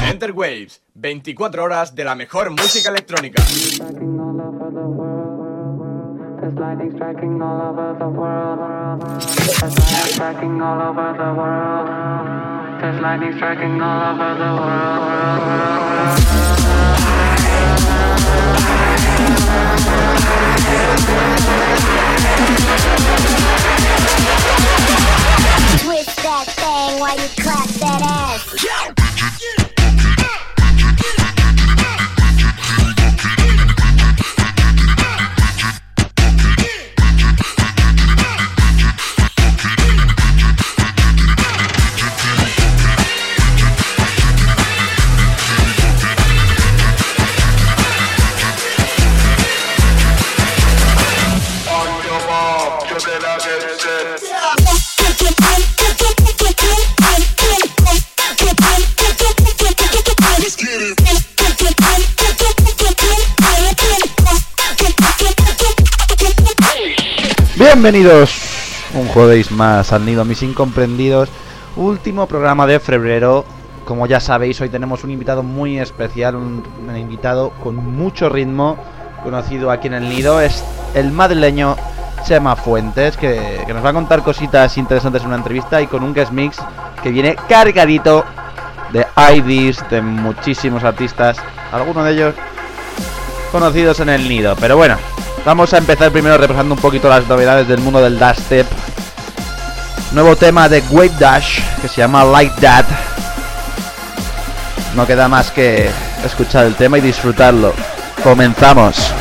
Enterwaves, 24 horas de la mejor música electrónica. That thing while you clap that ass. Yeah. Bienvenidos un jueves más al Nido Mis Incomprendidos. Último programa de febrero. Como ya sabéis, hoy tenemos un invitado muy especial, un, invitado con mucho ritmo, conocido aquí en el Nido. Es el madrileño Chema Fuentes, que, nos va a contar cositas interesantes en una entrevista y con un guest mix que viene cargadito de IDs, de muchísimos artistas, algunos de ellos conocidos en el Nido. Pero bueno, Vamos a empezar primero repasando un poquito las novedades del mundo del Step Nuevo tema de Wave Dash que se llama Like That. No queda más que escuchar el tema y disfrutarlo. Comenzamos.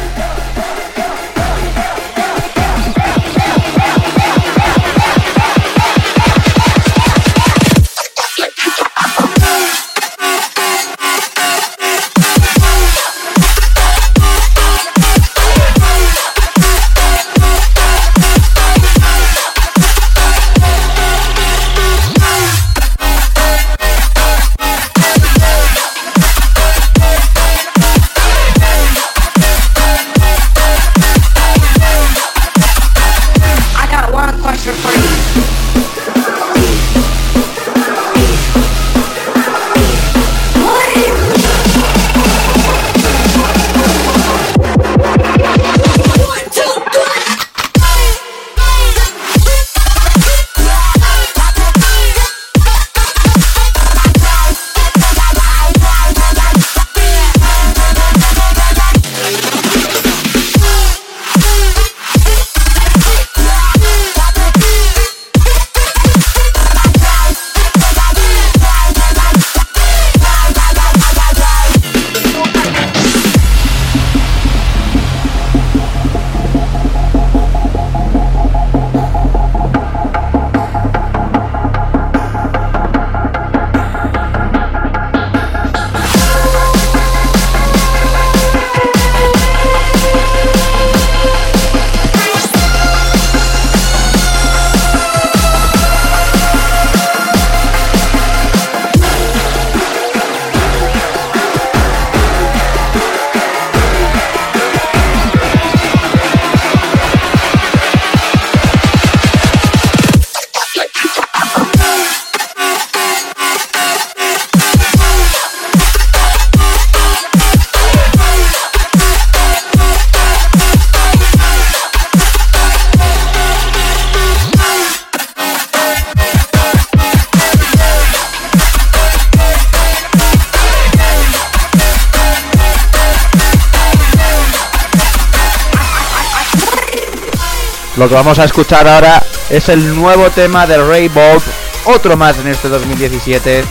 Lo que vamos a escuchar ahora es el nuevo tema de Ray Bolt, otro más en este 2017,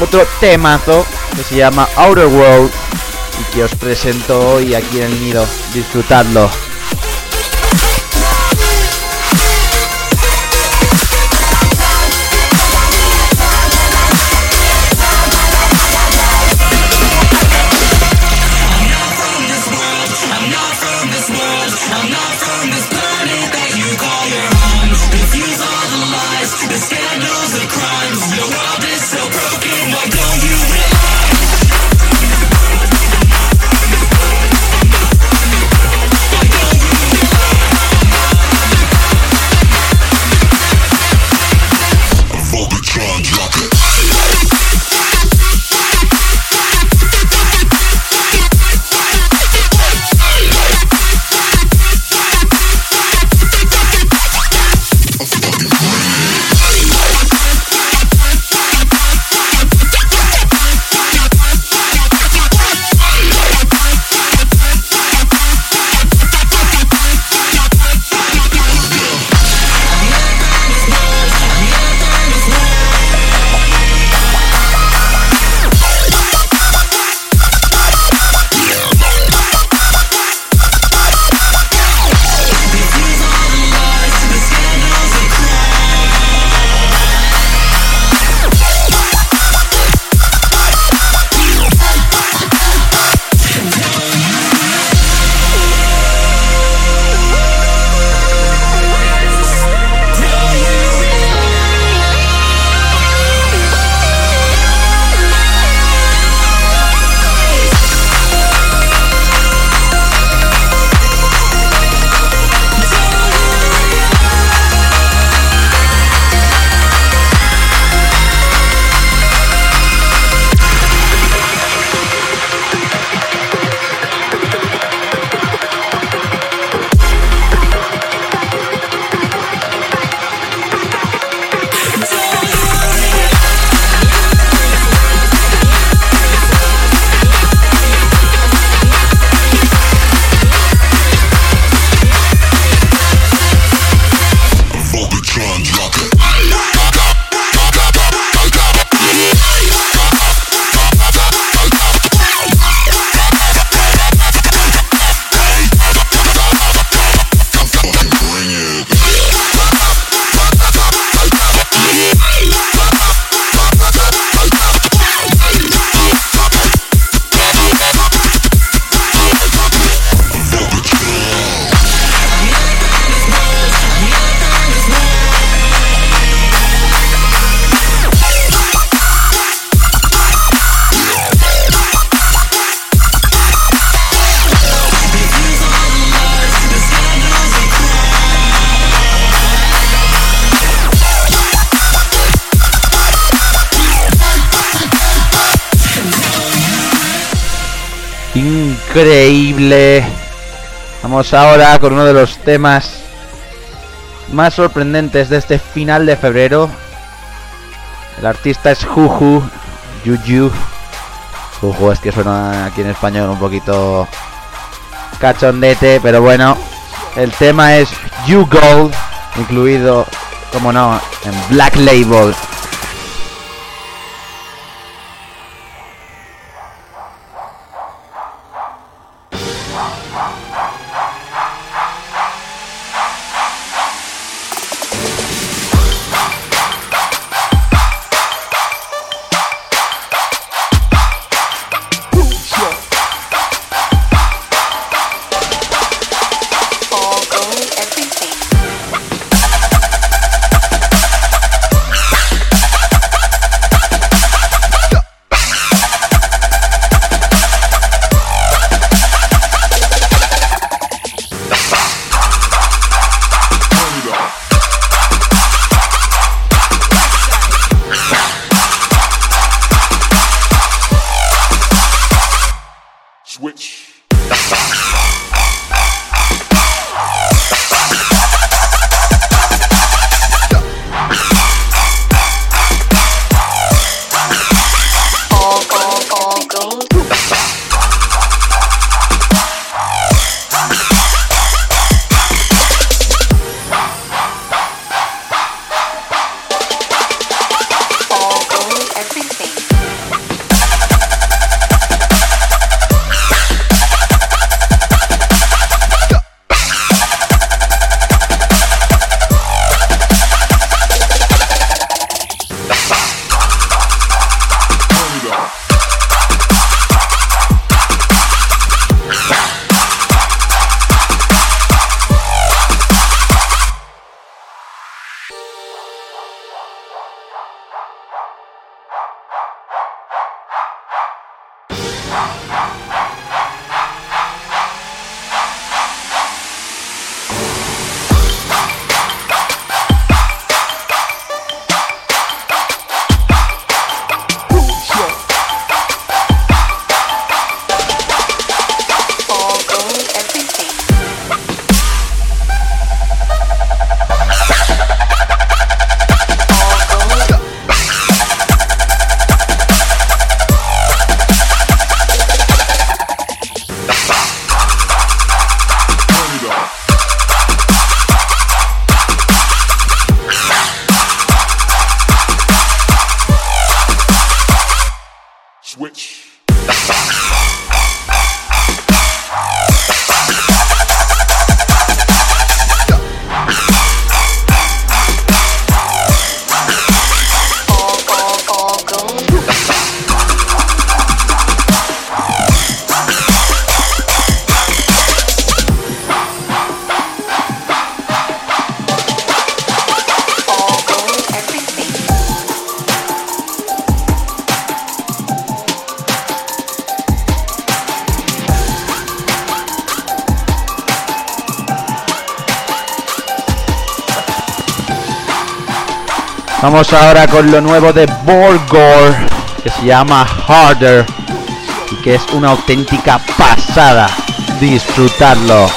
otro temazo que se llama Outer World y que os presento hoy aquí en el nido. Disfrutadlo. Increíble. Vamos ahora con uno de los temas más sorprendentes de este final de febrero. El artista es Juju, Juju. Juju es que suena aquí en español un poquito cachondete, pero bueno. El tema es You Gold, incluido, como no, en Black Label. Vamos ahora con lo nuevo de Borgor, que se llama Harder y que es una auténtica pasada. Disfrutarlo.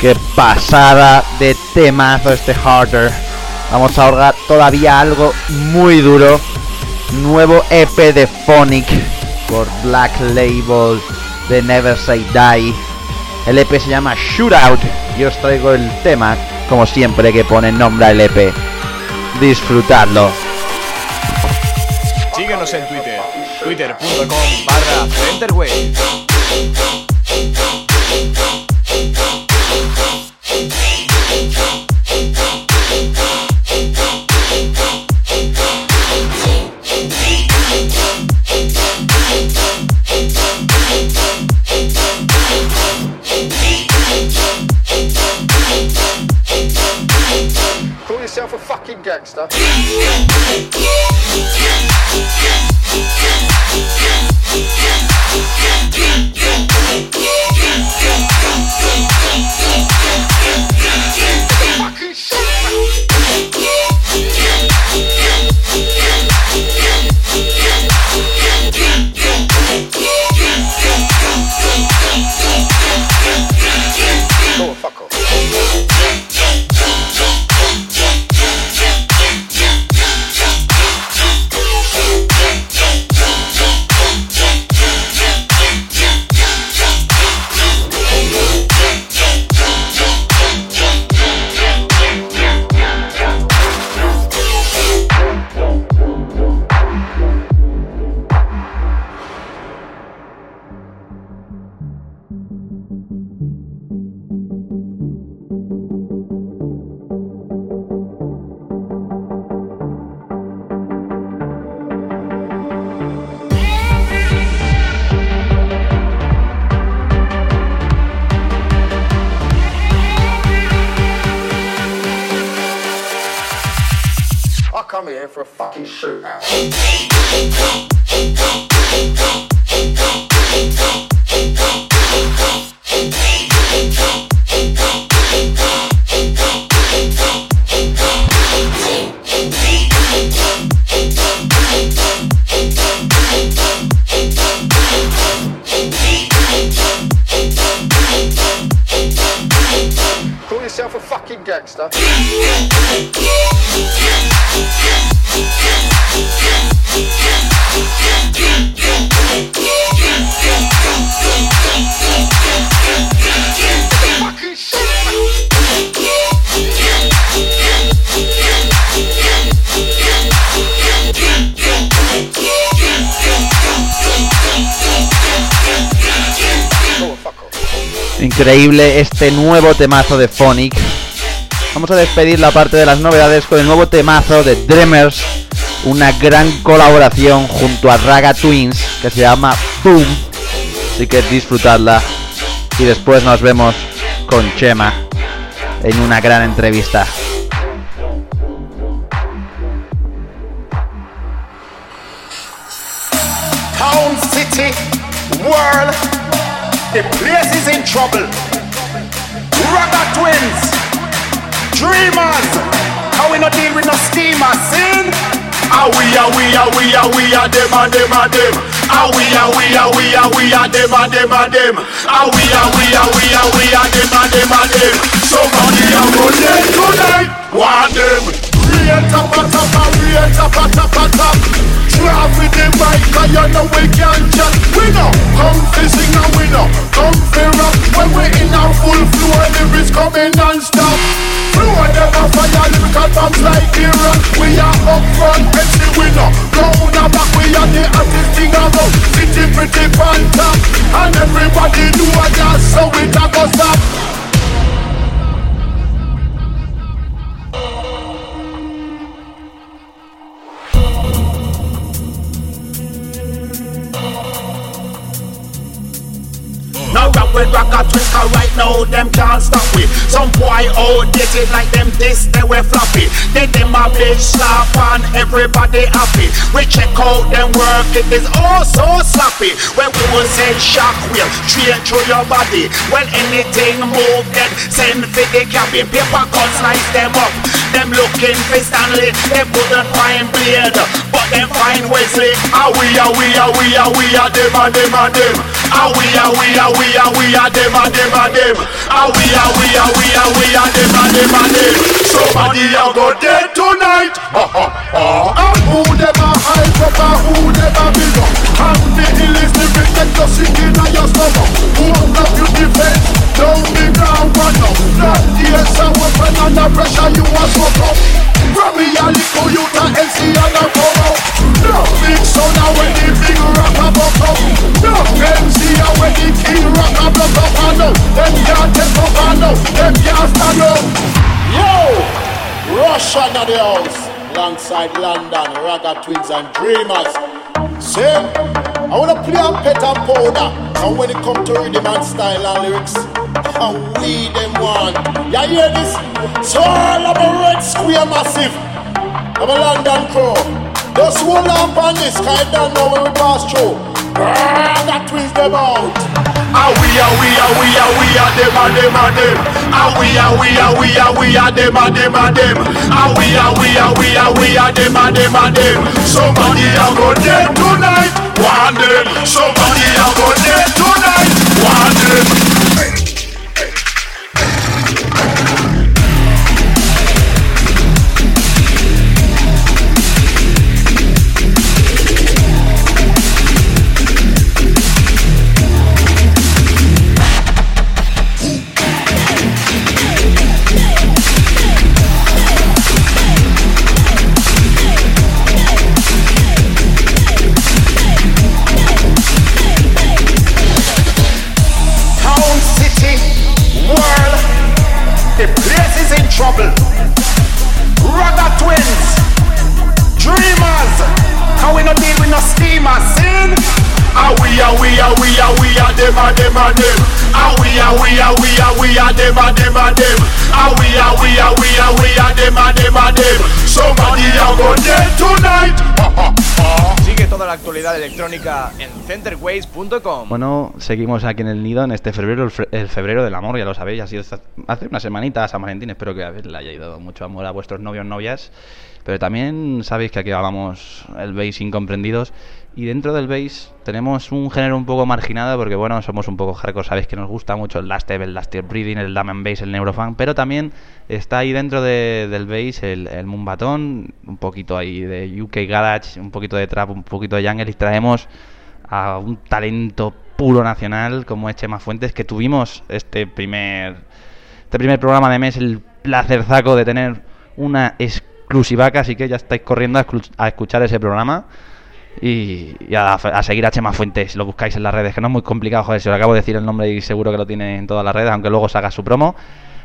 Qué pasada de temazo este Harder. Vamos a ahorrar todavía algo muy duro. Nuevo EP de Phonic por Black Label de Never Say Die. El EP se llama Shootout y os traigo el tema, como siempre que pone nombre al EP. Disfrutadlo. Síguenos en Twitter, twitter.com barra fucking Here for a fucking shootout. Call yourself a fucking gangster. Increíble este nuevo temazo de Phonic. Vamos a despedir la parte de las novedades con el nuevo temazo de Dreamers, una gran colaboración junto a Raga Twins que se llama Boom. Así que disfrutadla y después nos vemos con Chema en una gran entrevista. The place is in trouble. Ragga twins, dreamers. How we not deal with no steamer, sin? Ah we ah we ah we ah we ah dem ah dem ah dem. Ah we ah we ah we ah we ah dem ah dem ah dem. Ah we ah we ah we ah we ah dem ah dem ah dem. Somebody ah go dead tonight. One them. we tapa top real top tapa top. Drive with the mic, cause you know we can't chat. We know, come to sing and we know, come to rock. When we in our full flow, lyrics coming non-stop. Flow never fire, lyrical bombs like Iran. We are up front, MC winner. Round and back, we are the hottest thing around. City pretty on top, and everybody know I got so it a go stop. With rock a twist, right now them can't stop it. Some boy outdated like them this, they were floppy. Then them a bitch slap and everybody happy. We check out them work, it is all so sloppy. When we will send shockwave straight through your body. When anything move, then send for the cabin. Paper cuts slice them up. Them looking for Stanley, they couldn't find blade, but them find Wesley. Are ah, we, are we, are we, are we, are them, are them, are them. Ah we ah we ah we ah we ah them ah them ah them. Ah we ah we ah we ah we ah them ah them ah them. Somebody ah go dead tonight. Ah ah ah. Ah who them ah? proper who never been up. And the hill is the biggest just sinking on your stomach Who love you defense? don't be ground runner Not the answer weapon under pressure you are so up. Grab me a little you the NC and the follow No big son when the big rock a buck up. No MC when the king rock a block up. I know, them can't take up I know, them can't stand up. Yo! Russian at the house alongside London, Raga Twins and Dreamers. See, I wanna play a pet and powder, and when it come to rhythm and style and lyrics, and we them one. You hear this? So all of a red square massive. I'm a London crew. Just hold on on this, cause I don't know when we pass through. Raga Twins them out. Ah we are we are we are we are them a them a them. Ah we are we are we are we are them a them a them. Ah we are we are we are we are them a them a them. Somebody a go dead tonight, one day. Somebody a go dead tonight, one day. La actualidad electrónica en centerways.com. Bueno, seguimos aquí en el nido en este febrero, el, fe- el febrero del amor, ya lo sabéis, ha sido hace una semanita San Valentín, espero que a le haya dado mucho amor a vuestros novios, novias, pero también sabéis que aquí hablamos el bass incomprendidos y dentro del bass tenemos un género un poco marginado porque bueno, somos un poco hardcore, sabéis que nos gusta mucho el last step, el last step breathing, el drum and bass, el neurofunk, pero también está ahí dentro de- del bass el, el un poquito ahí de UK Garage, un poquito de trap, un poquito de jungle y traemos a un talento puro nacional como es Chema Fuentes, que tuvimos este primer, este primer programa de mes el placerzaco de tener una exclusivaca, así que ya estáis corriendo a escuchar ese programa y, y a, a seguir a Chema Fuentes, lo buscáis en las redes, que no es muy complicado, joder, si os acabo de decir el nombre y seguro que lo tiene en todas las redes, aunque luego haga su promo.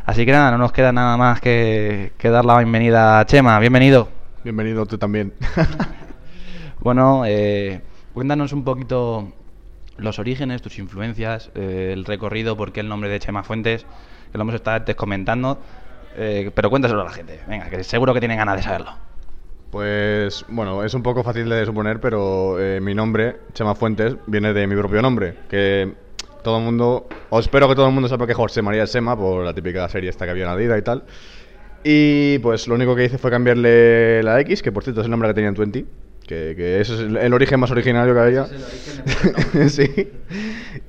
Así que nada, no nos queda nada más que, que dar la bienvenida a Chema, bienvenido. Bienvenido tú también. Bueno, eh, cuéntanos un poquito los orígenes, tus influencias, eh, el recorrido, por qué el nombre de Chema Fuentes, que lo hemos estado antes comentando, eh, pero cuéntaselo a la gente, venga, que seguro que tienen ganas de saberlo. Pues bueno, es un poco fácil de suponer, pero eh, mi nombre, Chema Fuentes, viene de mi propio nombre, que todo el mundo, o espero que todo el mundo sepa que José María es Sema, por la típica serie esta que había en Adidas y tal. Y pues lo único que hice fue cambiarle la X, que por cierto es el nombre que tenía en Twenty, que, que es el, el origen más originario que había. sí.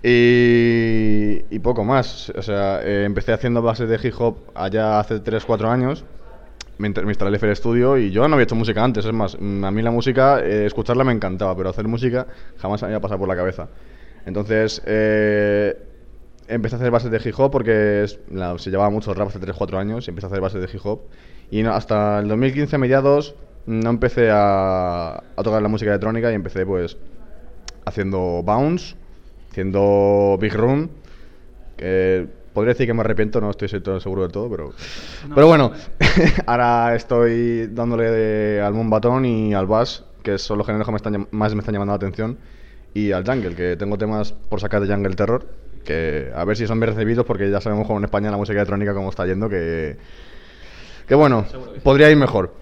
Y, y poco más. O sea, eh, empecé haciendo bases de hip hop allá hace 3-4 años me, me instalé el FL Studio y yo no había hecho música antes, es más, mm, a mí la música, eh, escucharla me encantaba, pero hacer música jamás me había pasado por la cabeza. Entonces, eh, empecé a hacer bases de hip hop porque es- la- se llevaba mucho rap hace 3-4 años y empecé a hacer bases de hip hop. Y no- hasta el 2015, a mediados, no empecé a, a tocar la música electrónica y empecé pues haciendo bounce, haciendo big room, que podría decir que me arrepiento, no estoy todo seguro de todo, pero, pero bueno, ahora estoy dándole de- al Mumbatón y al Bass, que son los géneros que me están, más me están llamando la atención, y al Jungle, que tengo temas por sacar de Jungle Terror, que a ver si son bien recibidos, porque ya sabemos cómo en España la música electrónica cómo está yendo, que, que bueno, podría ir mejor.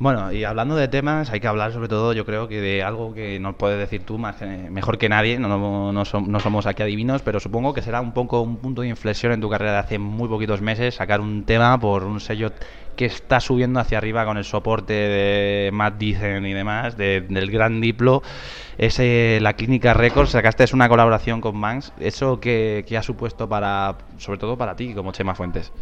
Bueno, y hablando de temas, hay que hablar sobre todo, yo creo que de algo que nos puedes decir tú más mejor que nadie, no, no, no som- no somos aquí adivinos, pero supongo que será un poco un punto de inflexión en tu carrera de hace muy poquitos meses, sacar un tema por un sello que está subiendo hacia arriba con el soporte de Matt Dicen y demás, de- del gran Diplo, ese, la Clínica Records, sacaste es una colaboración con Banks, ¿eso qué, qué ha supuesto para, sobre todo para ti como Chema Fuentes?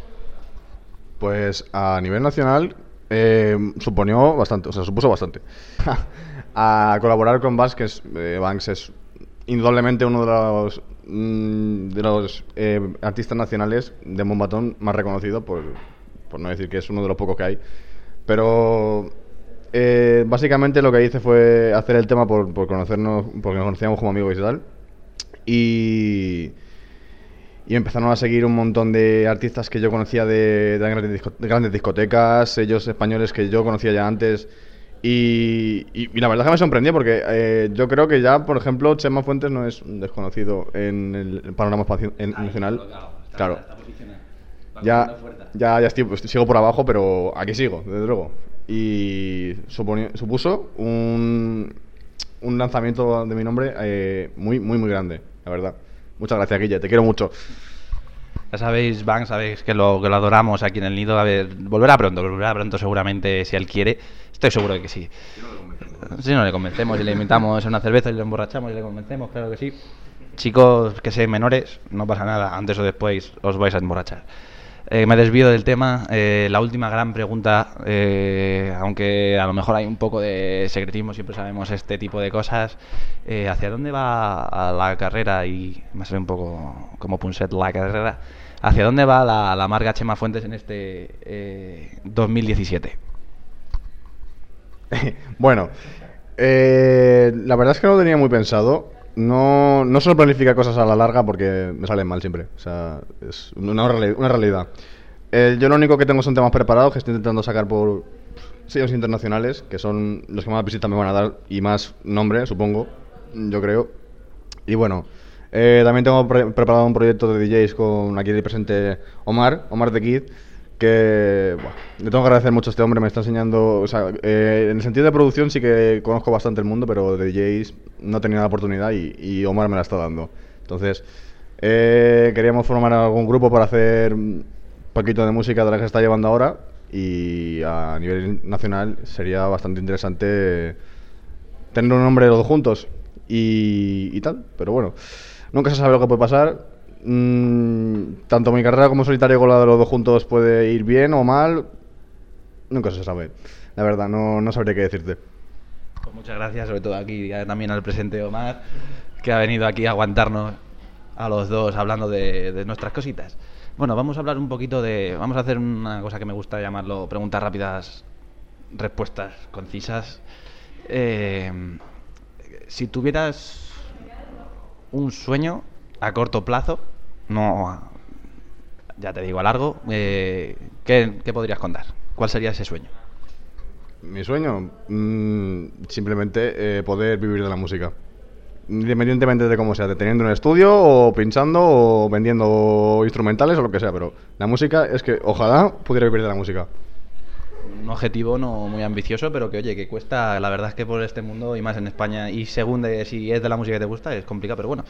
Pues a nivel nacional eh, suponió bastante, o sea, supuso bastante. a colaborar con es, eh, Banks es indudablemente uno de los, mm, de los eh, artistas nacionales de Mombatón más reconocido, por, por no decir que es uno de los pocos que hay. Pero eh, básicamente lo que hice fue hacer el tema por, por conocernos, porque nos conocíamos como amigos y tal. Y, y empezaron a seguir un montón de artistas que yo conocía de, de grandes, disco- de grandes discotecas, sellos españoles que yo conocía ya antes. Y, y- y la verdad es que me sorprendió porque eh, yo creo que ya, por ejemplo, Chema Fuentes no es un desconocido en el panorama en- nacional. Claro. Ya, ya, ya estoy, pues, sigo por abajo, pero aquí sigo, desde luego. Y supuso un, un lanzamiento de mi nombre eh, muy, muy, muy grande, la verdad. Muchas gracias, Guille, te quiero mucho. Ya sabéis, Van, sabéis que lo, que lo adoramos aquí en el nido. A ver, volverá pronto, volverá pronto seguramente si él quiere. Estoy seguro de que sí. Si no le convencemos y le invitamos a una cerveza y le emborrachamos y le convencemos, claro que sí. Chicos que sean menores, no pasa nada, antes o después os vais a emborrachar. Eh, me desvío del tema. eh, la última gran pregunta, eh, aunque a lo mejor hay un poco de secretismo, siempre sabemos este tipo de cosas. eh, ¿Hacia dónde va la carrera? Y me sale un poco como Punset la carrera. ¿Hacia dónde va la, la marca Chema Fuentes en este eh, 2017? bueno, la verdad es que no lo tenía muy pensado. No, no suelo planificar cosas a la larga porque me salen mal siempre. O sea, es una, una realidad. Yo lo único que tengo son temas preparados que estoy intentando sacar por sellos internacionales, que son los que más visitas me van a dar y más nombre, supongo, yo creo. Y bueno, eh, también tengo pre- preparado un proyecto de DJs con aquí presente Omar, Omar de Kid, que buah, le tengo que agradecer mucho a este hombre, me está enseñando, o sea, eh, en el sentido de producción sí que conozco bastante el mundo, pero de DJs no tenido la oportunidad y, y Omar me la está dando. Entonces, eh, queríamos formar algún grupo para hacer un poquito de música de la que se está llevando ahora y a nivel nacional sería bastante interesante tener un nombre los dos juntos y, y tal, pero bueno, nunca se sabe lo que puede pasar. Mm, tanto mi carrera como solitario con la de los dos juntos puede ir bien o mal, nunca se sabe. La verdad, no, no sabría qué decirte. Pues muchas gracias, sobre todo aquí también al presente Omar, que ha venido aquí a aguantarnos a los dos hablando de, de nuestras cositas. Bueno, vamos a hablar un poquito de. Vamos a hacer una cosa que me gusta llamarlo preguntas rápidas, respuestas concisas. Eh, si tuvieras un sueño a corto plazo, no. a- ya te digo a largo, eh, ¿qué, qué podrías contar? ¿Cuál sería ese sueño? Mi sueño, mm, simplemente eh, poder vivir de la música. Independientemente de cómo sea, de teniendo un estudio o pinchando o vendiendo instrumentales o lo que sea, pero la música es que ojalá pudiera vivir de la música. un objetivo no muy ambicioso, pero que oye, que cuesta, la verdad es que por este mundo y más en España, y según de, si es de la música que te gusta, es complicado, pero bueno,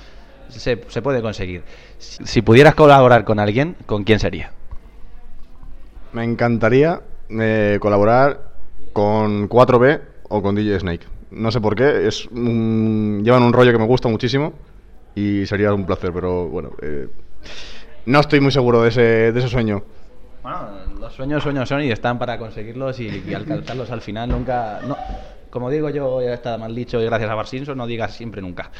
se, se puede conseguir. Si, si pudieras colaborar con alguien, ¿con quién sería? Me encantaría eh, colaborar con 4B o con DJ Snake. No sé por qué, es un- llevan un rollo que me gusta muchísimo y sería un placer, pero bueno, eh, no estoy muy seguro de ese, de ese sueño. Bueno, los sueños sueños son y están para conseguirlos y, y alcanzarlos al final nunca... No, como digo yo, ya está mal dicho, y gracias a Bar Simpson, no digas siempre nunca.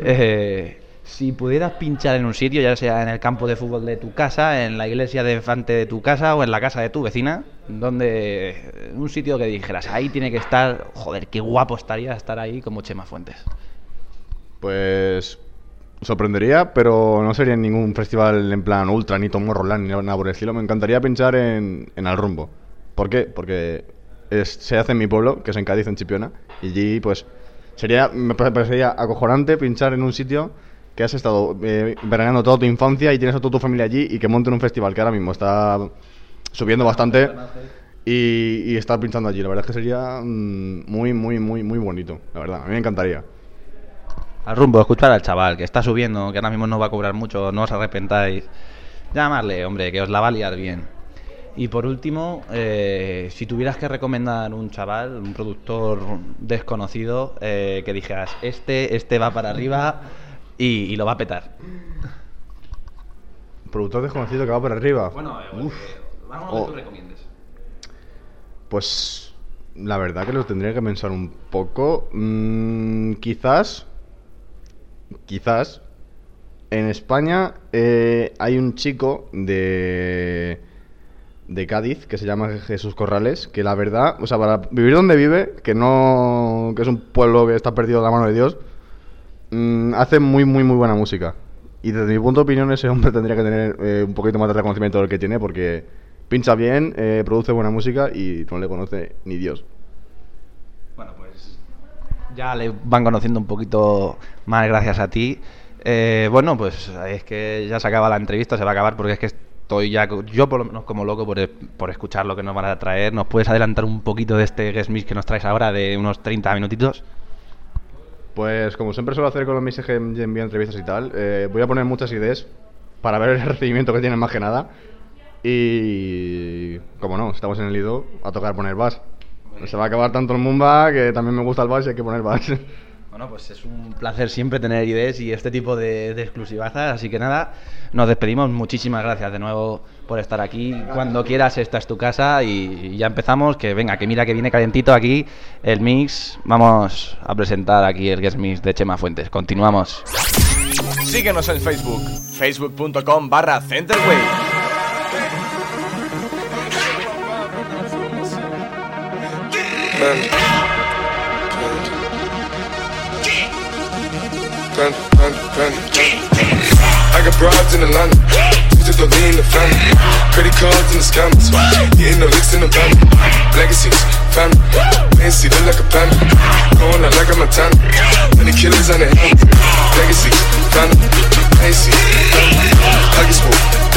Eh, si pudieras pinchar en un sitio, ya sea en el campo de fútbol de tu casa, en la iglesia de enfrente de tu casa o en la casa de tu vecina, donde un sitio que dijeras, ahí tiene que estar, joder, qué guapo estaría estar ahí como Chema Fuentes. Pues sorprendería, pero no sería en ningún festival en plan ultra, ni Tomorrowland, ni nada por el estilo. Me encantaría pinchar en, en Al Rumbo. ¿Por qué? Porque es- se hace en mi pueblo, que es en Cádiz, en Chipiona, y allí pues sería, me pa- parecería acojonante pinchar en un sitio que has estado eh, veraneando toda tu infancia y tienes a toda tu familia allí y que monten un festival que ahora mismo está subiendo bastante y, y estar pinchando allí. La verdad es que sería mm, muy, muy, muy, muy bonito. La verdad, a mí me encantaría. Al rumbo, escuchar al chaval, que está subiendo, que ahora mismo no va a cobrar mucho, no os arrepentáis. Llamarle, hombre, que os la va a liar bien. Y por último, eh, si tuvieras que recomendar un chaval, un productor desconocido, eh, que dijeras, este, este va para arriba y, y lo va a petar. Productor desconocido que va por arriba. Bueno, eh, Uf. vamos Oh. que tú recomiendes. Pues la verdad que lo tendría que pensar un poco. Mm, quizás, quizás, en España eh, hay un chico de de Cádiz que se llama Jesús Corrales, que la verdad, o sea, para vivir donde vive, que no, que es un pueblo que está perdido de la mano de Dios, mm, hace muy, muy, muy buena música. Y desde mi punto de opinión, ese hombre tendría que tener eh, un poquito más de reconocimiento del que tiene, porque pincha bien, eh, produce buena música y no le conoce ni Dios. Bueno, pues ya le van conociendo un poquito más gracias a ti. Eh, bueno, pues es que ya se acaba la entrevista, se va a acabar porque es que estoy ya, yo por lo menos como loco por, por escuchar lo que nos van a traer. ¿Nos puedes adelantar un poquito de este guest mix que nos traes ahora de unos 30 minutitos? Pues como siempre suelo hacer con mixes que envío entrevistas y tal, eh, voy a poner muchas ideas para ver el recibimiento que tienen más que nada. Y como no, estamos en el Lido a tocar poner bass. Se va a acabar tanto el Mumba que también me gusta el bass y hay que poner bass. Bueno, pues es un placer siempre tener ideas y este tipo de, de exclusivazas. Así que nada, nos despedimos. Muchísimas gracias de nuevo por estar aquí. Cuando quieras, esta es tu casa y ya empezamos. Que venga, que mira que viene calentito aquí el mix. Vamos a presentar aquí el guest mix de Chema Fuentes. Continuamos. Síguenos en Facebook, facebook.com barra Centerwave. Panda, panda. I got broads in Atlanta, just to lean the family. Credit cards and the scammers, getting the licks in the van. Legacies, family, fancy, look like a panda. Going out like a Montana, many killers on the helmet. Legacies, family, fancy, family. I get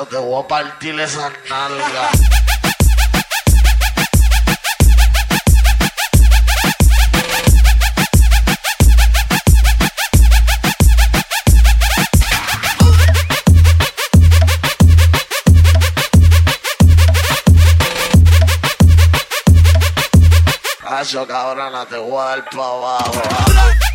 Yo te voy a partir esa nalga. Hacho, cabrona, te voy a dar pa' abajo.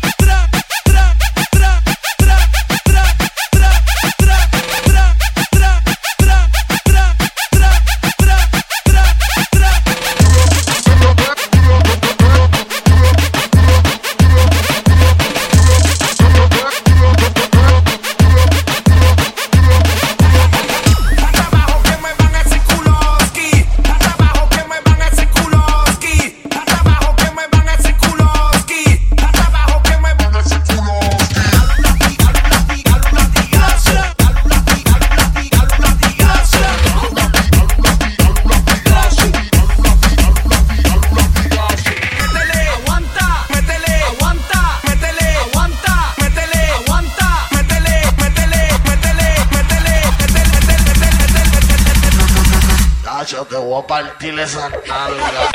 Partir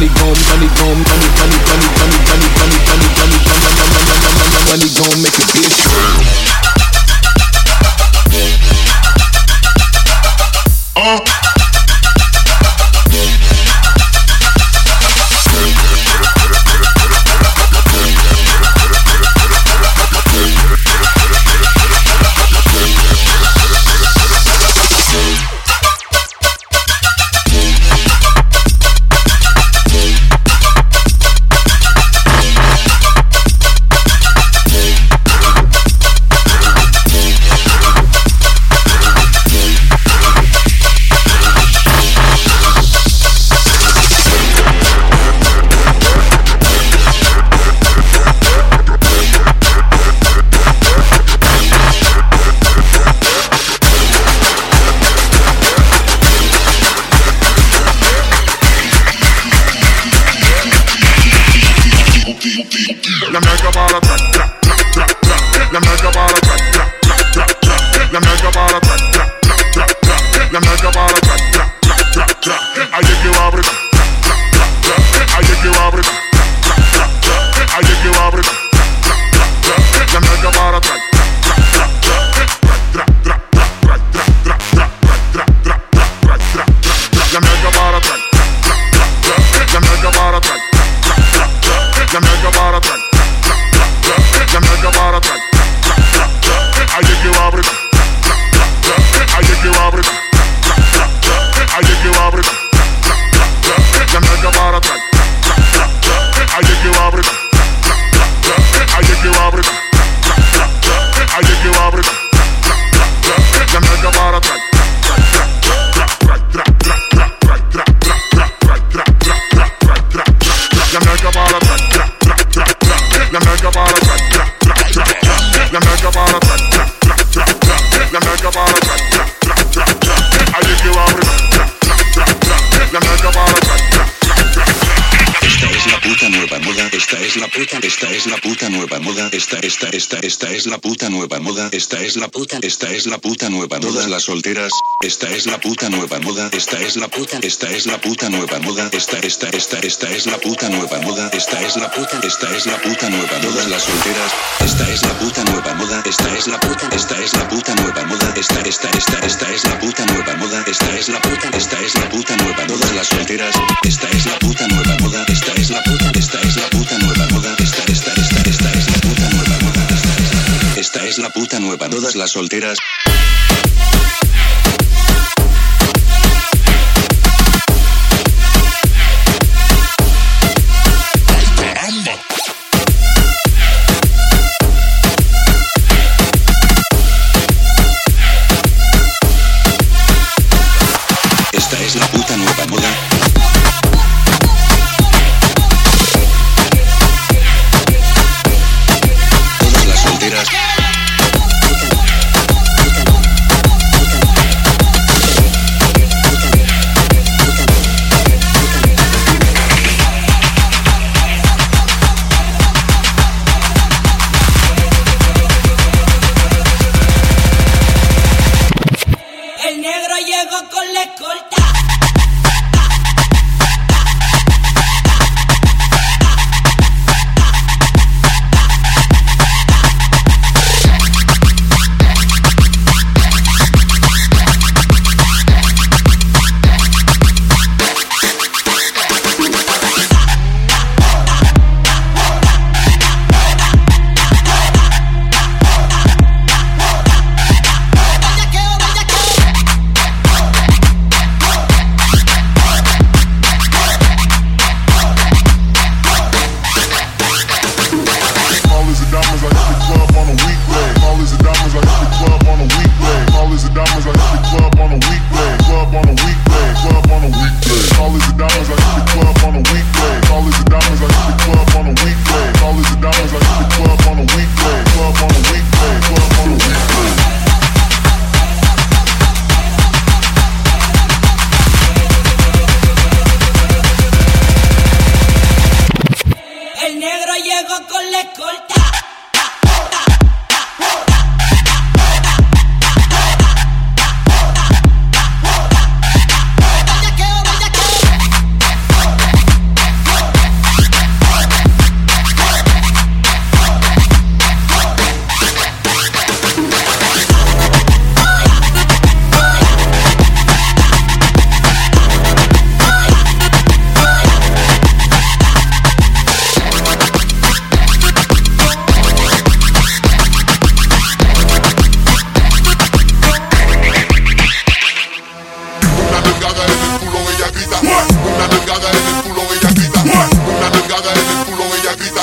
bunny gum, bunny gum, bunny bunny bunny bunny bunny bunny bunny bunny bunny bunny bunny bunny esta, esta, esta, esta es la puta nueva moda, esta es la puta, esta es la puta nueva moda. Las solteras, esta es la puta nueva moda, esta es la puta, esta es la puta nueva moda, esta, esta, esta, esta es la puta nueva moda, esta es la puta, esta es la puta nueva todas las solteras, esta es la puta nueva moda, esta es la puta, esta es la puta nueva moda, esta, esta, esta, esta es la puta nueva moda, esta es la puta, esta es la puta nueva todas las solteras, esta es la puta nueva moda, esta es la puta, esta es la puta nueva moda, esta, esta, esta, esta es la puta nueva moda, esta es la puta nueva todas las solteras.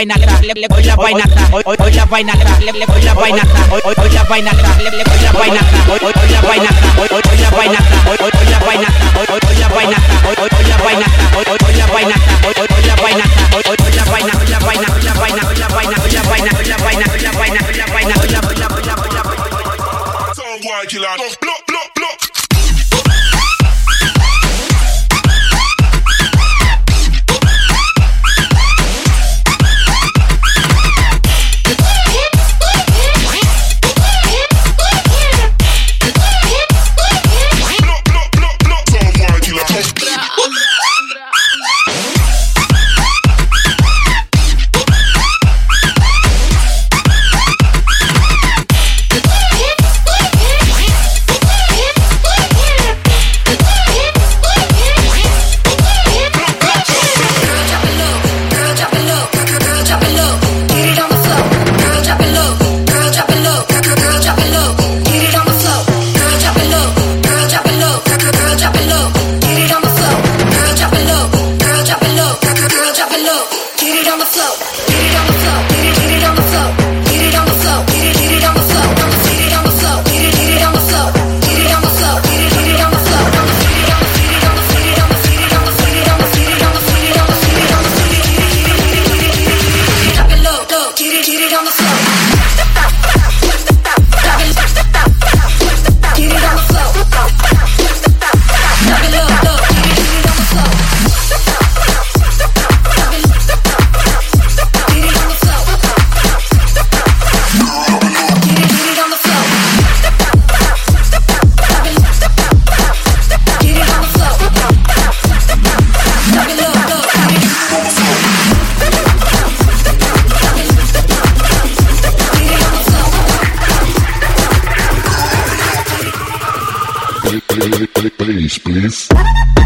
vainata, hoy la vainata, hoy la vainata, hoy la vainata, hoy la vainata, hoy la vainata, hoy la vainata, hoy la vainata. Please, please.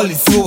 policy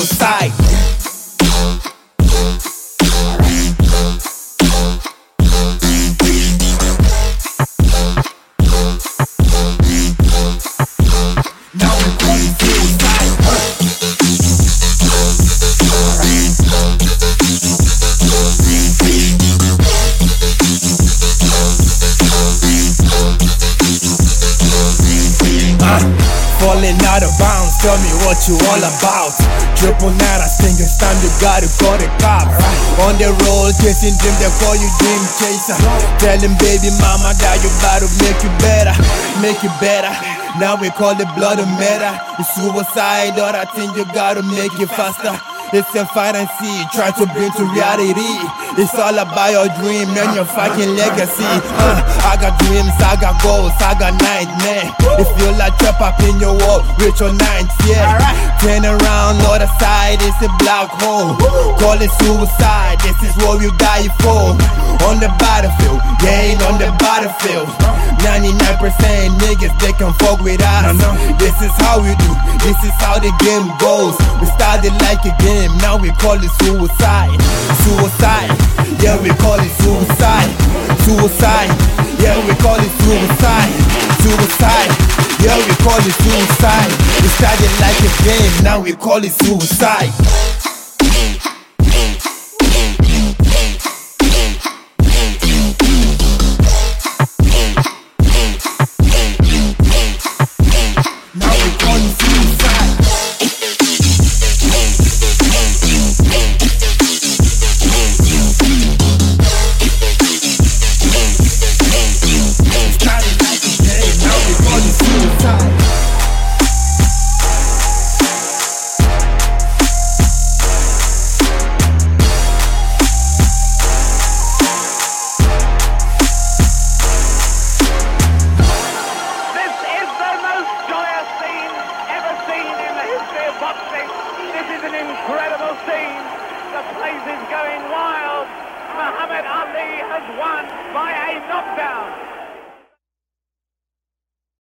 cops. On the road, chasing dreams, they call you dream chaser. Telling baby mama that you about to make you better, make you better. Now we call it blood and matter. It's suicide, or I think you gotta make it faster. It's a fantasy, try to bring to reality. It's all about your dream and your fucking legacy. Uh, I got dreams, I got goals, I got nightmare. If you like trap up in your wall, with your ninth, yeah. Turn around, other side, it's a black hole. Call it suicide, this is what you die for. On the battlefield, yeah, on the battlefield. 99% niggas, they can fuck with us. This is how we do, this is how the game goes. We started like a game, now we call it suicide. Suicide, yeah, we call it suicide. Suicide, yeah, we call it suicide. Suicide, yeah, we call it suicide. We started like a game, now we call it suicide.